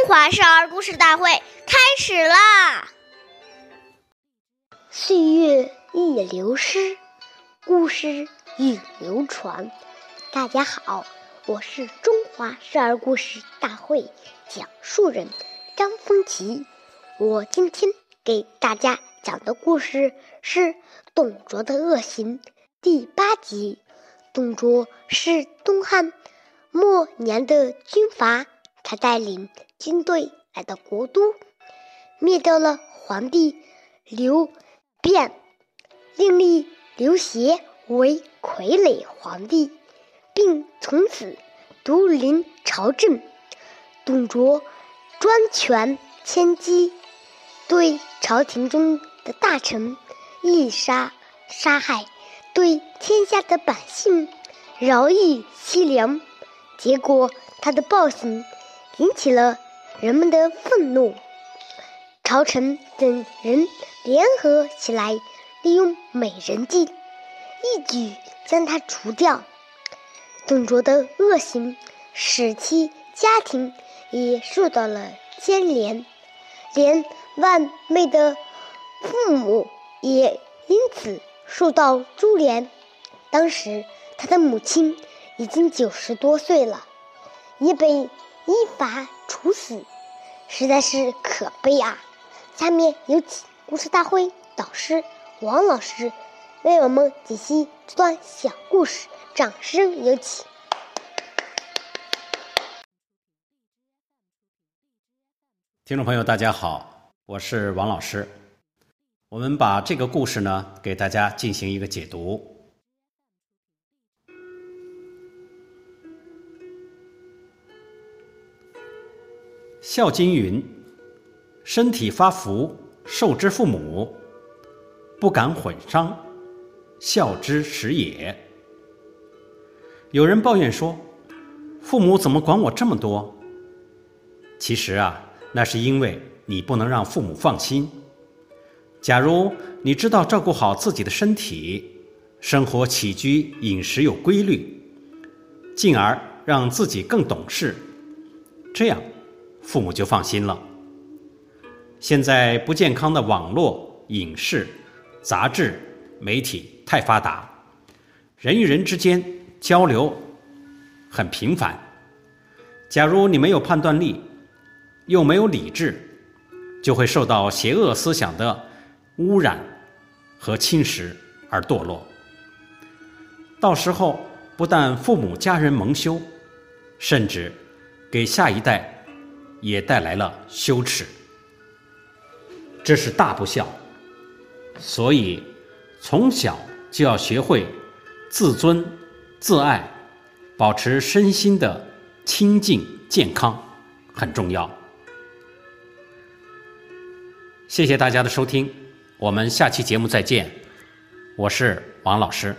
中华少儿故事大会开始啦！岁月易流失，故事易流传。大家好，我是中华少儿故事大会讲述人张风奇。我今天给大家讲的故事是董卓的恶行第八集。董卓是东汉末年的军阀，他带领军队来到国都，灭掉了皇帝刘辩，另立刘协为傀儡皇帝，并从此独临朝政。董卓专权千机，对朝廷中的大臣一杀杀害。对天下的百姓饶以凄凉，结果他的暴行引起了人们的愤怒。朝臣等人联合起来，利用美人计，一举将他除掉。董卓的恶行使其家庭也受到了牵连，连万妹的父母也因此。受到株连，当时他的母亲已经九十多岁了，也被依法处死，实在是可悲啊！下面有请故事大会导师王老师为我们解析这段小故事，掌声有请！听众朋友，大家好，我是王老师。我们把这个故事呢，给大家进行一个解读。《孝经》云：“身体发福，受之父母，不敢毁伤，孝之始也。”有人抱怨说：“父母怎么管我这么多？”其实啊，那是因为你不能让父母放心。假如你知道照顾好自己的身体，生活起居饮食有规律，进而让自己更懂事，这样父母就放心了。现在不健康的网络、影视、杂志、媒体太发达，人与人之间交流很频繁。假如你没有判断力，又没有理智，就会受到邪恶思想的。污染和侵蚀而堕落，到时候不但父母家人蒙羞，甚至给下一代也带来了羞耻，这是大不孝。所以从小就要学会自尊、自爱，保持身心的清净健康，很重要。谢谢大家的收听。我们下期节目再见，我是王老师。